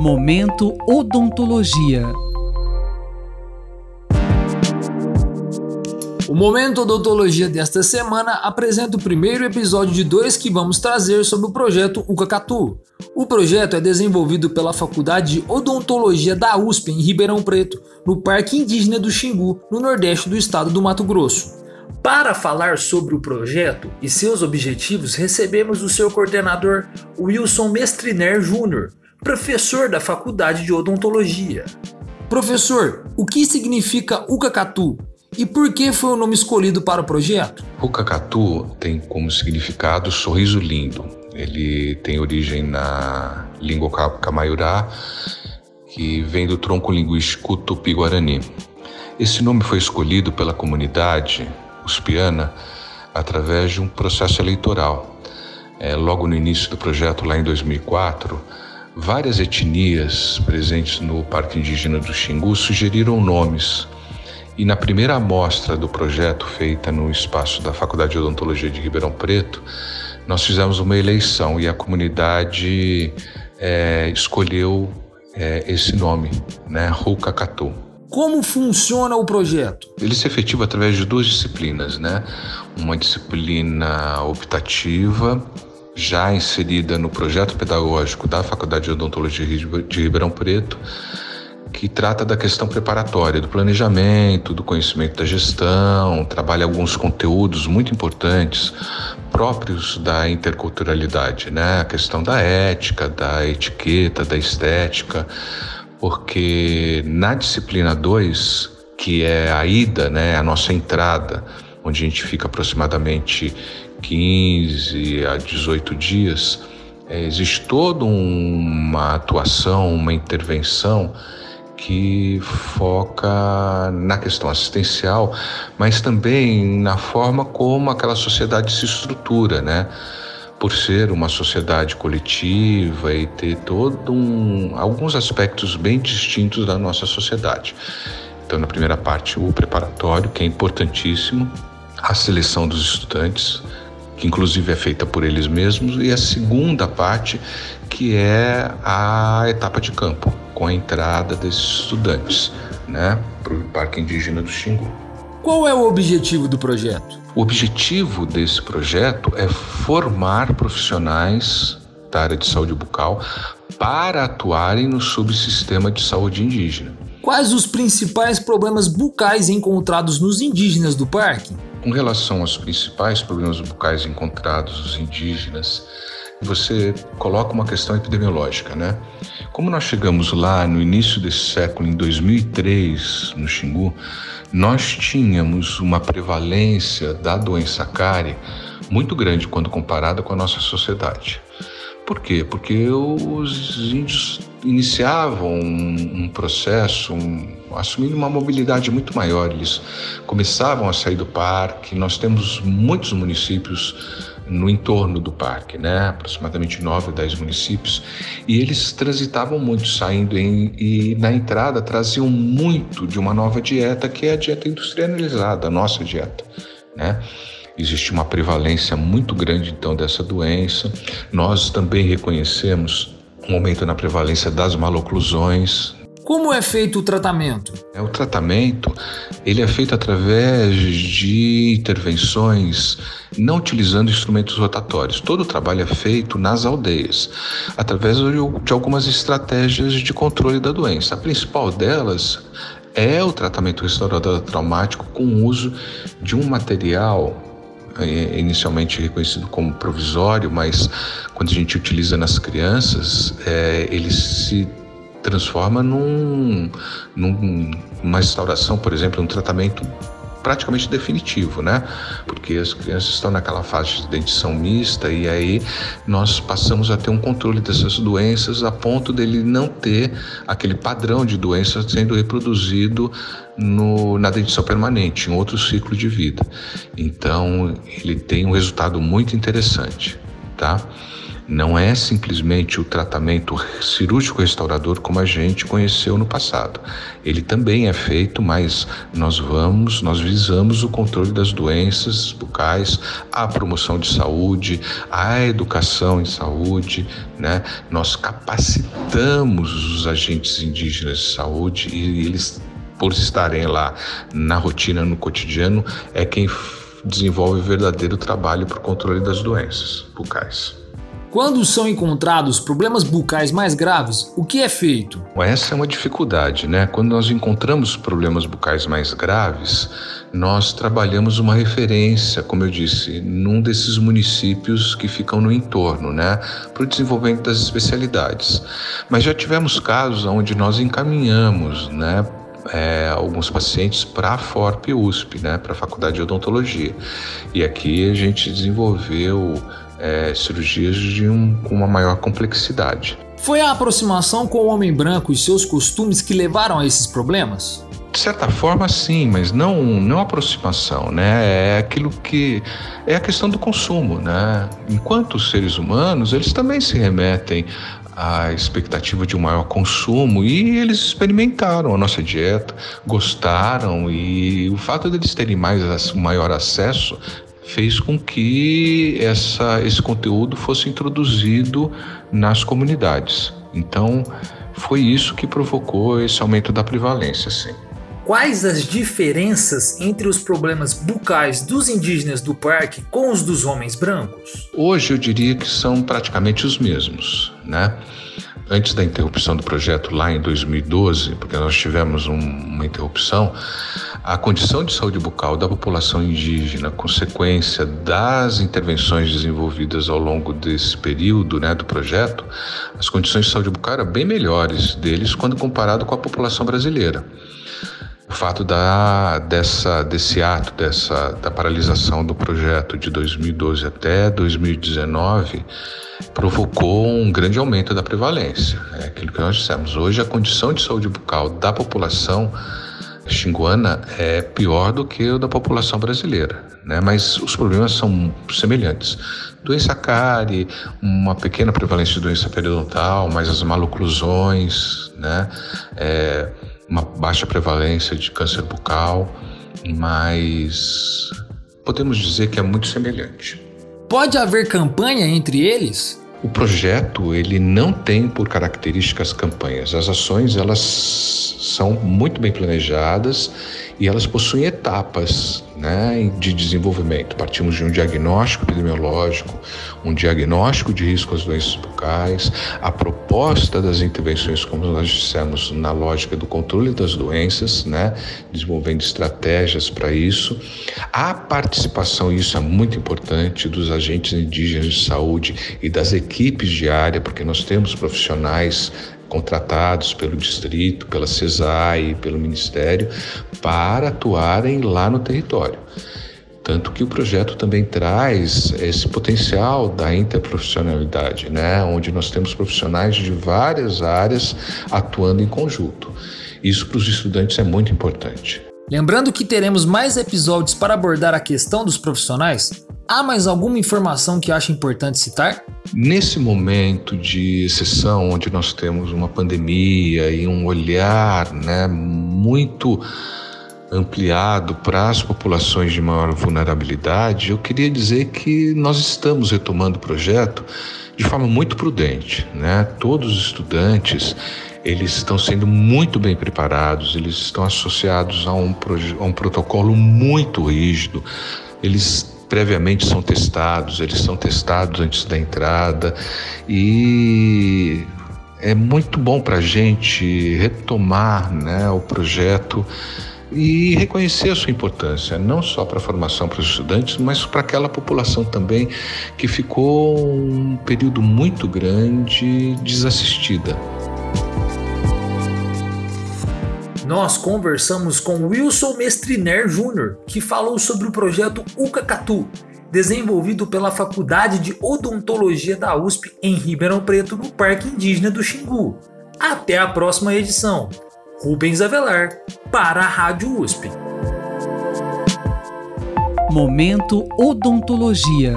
Momento Odontologia. O Momento Odontologia desta semana apresenta o primeiro episódio de dois que vamos trazer sobre o projeto Ucacatu. O projeto é desenvolvido pela Faculdade de Odontologia da USP em Ribeirão Preto, no Parque Indígena do Xingu, no nordeste do estado do Mato Grosso. Para falar sobre o projeto e seus objetivos, recebemos o seu coordenador Wilson Mestriner Júnior, professor da Faculdade de Odontologia. Professor, o que significa Ucacatu e por que foi o nome escolhido para o projeto? Ucacatu tem como significado sorriso lindo. Ele tem origem na língua camaiurá, que vem do tronco linguístico tupi-guarani. Esse nome foi escolhido pela comunidade uspiana através de um processo eleitoral. É, logo no início do projeto, lá em 2004, várias etnias presentes no Parque Indígena do Xingu sugeriram nomes. E na primeira amostra do projeto, feita no espaço da Faculdade de Odontologia de Ribeirão Preto, nós fizemos uma eleição e a comunidade é, escolheu é, esse nome, né, Rukakatu. Como funciona o projeto? Ele se efetiva através de duas disciplinas, né? Uma disciplina optativa, já inserida no projeto pedagógico da Faculdade de Odontologia de Ribeirão Preto, que trata da questão preparatória, do planejamento, do conhecimento da gestão, trabalha alguns conteúdos muito importantes próprios da interculturalidade, né? A questão da ética, da etiqueta, da estética, porque na disciplina 2, que é a ida, né, a nossa entrada, onde a gente fica aproximadamente 15 a 18 dias, é, existe toda uma atuação, uma intervenção que foca na questão assistencial, mas também na forma como aquela sociedade se estrutura, né? por ser uma sociedade coletiva e ter todo um, alguns aspectos bem distintos da nossa sociedade. Então, na primeira parte, o preparatório, que é importantíssimo, a seleção dos estudantes, que inclusive é feita por eles mesmos, e a segunda parte, que é a etapa de campo, com a entrada desses estudantes né, para o Parque Indígena do Xingu. Qual é o objetivo do projeto? O objetivo desse projeto é formar profissionais da área de saúde bucal para atuarem no subsistema de saúde indígena. Quais os principais problemas bucais encontrados nos indígenas do parque? Com relação aos principais problemas bucais encontrados nos indígenas, você coloca uma questão epidemiológica, né? Como nós chegamos lá no início desse século, em 2003, no Xingu, nós tínhamos uma prevalência da doença cárie muito grande quando comparada com a nossa sociedade. Por quê? Porque os índios iniciavam um, processo, um, assumindo uma mobilidade muito maior. Eles começavam a sair do parque. Nós temos muitos municípios no entorno do parque, né? aproximadamente 9 ou 10 municípios, e eles transitavam muito saindo em, e na entrada traziam muito de uma nova dieta, que é a dieta industrializada, a nossa dieta. Né? Existe uma prevalência muito grande então dessa doença. Nós também reconhecemos um aumento na prevalência das maloclusões, como é feito o tratamento? É, o tratamento ele é feito através de intervenções não utilizando instrumentos rotatórios. Todo o trabalho é feito nas aldeias, através de algumas estratégias de controle da doença. A principal delas é o tratamento restaurador traumático com o uso de um material é, inicialmente reconhecido como provisório, mas quando a gente utiliza nas crianças, é, ele se transforma num, numa restauração, por exemplo, um tratamento praticamente definitivo, né? Porque as crianças estão naquela fase de dentição mista e aí nós passamos a ter um controle dessas doenças a ponto dele não ter aquele padrão de doença sendo reproduzido no, na dentição permanente, em outro ciclo de vida. Então, ele tem um resultado muito interessante, tá? Não é simplesmente o tratamento cirúrgico restaurador como a gente conheceu no passado. Ele também é feito, mas nós vamos, nós visamos o controle das doenças bucais, a promoção de saúde, a educação em saúde, né? Nós capacitamos os agentes indígenas de saúde e eles por estarem lá na rotina, no cotidiano, é quem desenvolve verdadeiro trabalho para o controle das doenças bucais. Quando são encontrados problemas bucais mais graves, o que é feito? Essa é uma dificuldade, né? Quando nós encontramos problemas bucais mais graves, nós trabalhamos uma referência, como eu disse, num desses municípios que ficam no entorno, né, para o desenvolvimento das especialidades. Mas já tivemos casos onde nós encaminhamos, né, é, alguns pacientes para a FORP USP, né, para a Faculdade de Odontologia. E aqui a gente desenvolveu é, cirurgias de um, com uma maior complexidade. Foi a aproximação com o homem branco e seus costumes que levaram a esses problemas? De certa forma, sim, mas não não aproximação, né? É aquilo que é a questão do consumo, né? Enquanto os seres humanos, eles também se remetem à expectativa de um maior consumo e eles experimentaram a nossa dieta, gostaram e o fato deles terem mais maior acesso fez com que essa, esse conteúdo fosse introduzido nas comunidades. Então, foi isso que provocou esse aumento da prevalência, sim. Quais as diferenças entre os problemas bucais dos indígenas do parque com os dos homens brancos? Hoje eu diria que são praticamente os mesmos, né? Antes da interrupção do projeto lá em 2012, porque nós tivemos um, uma interrupção, a condição de saúde bucal da população indígena, consequência das intervenções desenvolvidas ao longo desse período né, do projeto, as condições de saúde bucal eram bem melhores deles quando comparado com a população brasileira. O fato da, dessa, desse ato, dessa, da paralisação do projeto de 2012 até 2019 provocou um grande aumento da prevalência. É aquilo que nós dissemos. Hoje, a condição de saúde bucal da população xinguana é pior do que o da população brasileira, né? mas os problemas são semelhantes. Doença cárie, uma pequena prevalência de doença periodontal, mas as maloclusões, né? É, uma baixa prevalência de câncer bucal, mas podemos dizer que é muito semelhante. Pode haver campanha entre eles? O projeto ele não tem por características campanhas. As ações elas são muito bem planejadas e elas possuem etapas né, de desenvolvimento. Partimos de um diagnóstico epidemiológico, um diagnóstico de risco às doenças bucais, a proposta das intervenções, como nós dissemos, na lógica do controle das doenças, né, desenvolvendo estratégias para isso, a participação, isso é muito importante, dos agentes indígenas de saúde e das equipes de área, porque nós temos profissionais contratados pelo distrito, pela CESAI, pelo Ministério, para atuarem lá no território. Tanto que o projeto também traz esse potencial da interprofissionalidade, né? onde nós temos profissionais de várias áreas atuando em conjunto. Isso para os estudantes é muito importante. Lembrando que teremos mais episódios para abordar a questão dos profissionais, há mais alguma informação que acha importante citar? Nesse momento de exceção, onde nós temos uma pandemia e um olhar né, muito ampliado para as populações de maior vulnerabilidade, eu queria dizer que nós estamos retomando o projeto de forma muito prudente. Né? Todos os estudantes eles estão sendo muito bem preparados, eles estão associados a um, a um protocolo muito rígido, eles previamente são testados, eles são testados antes da entrada e é muito bom para a gente retomar né, o projeto e reconhecer a sua importância, não só para a formação para os estudantes, mas para aquela população também que ficou um período muito grande desassistida. Nós conversamos com Wilson Mestriner Jr., que falou sobre o projeto Ucacatu, desenvolvido pela Faculdade de Odontologia da USP em Ribeirão Preto, no Parque Indígena do Xingu. Até a próxima edição. Rubens Avelar, para a Rádio USP. Momento Odontologia.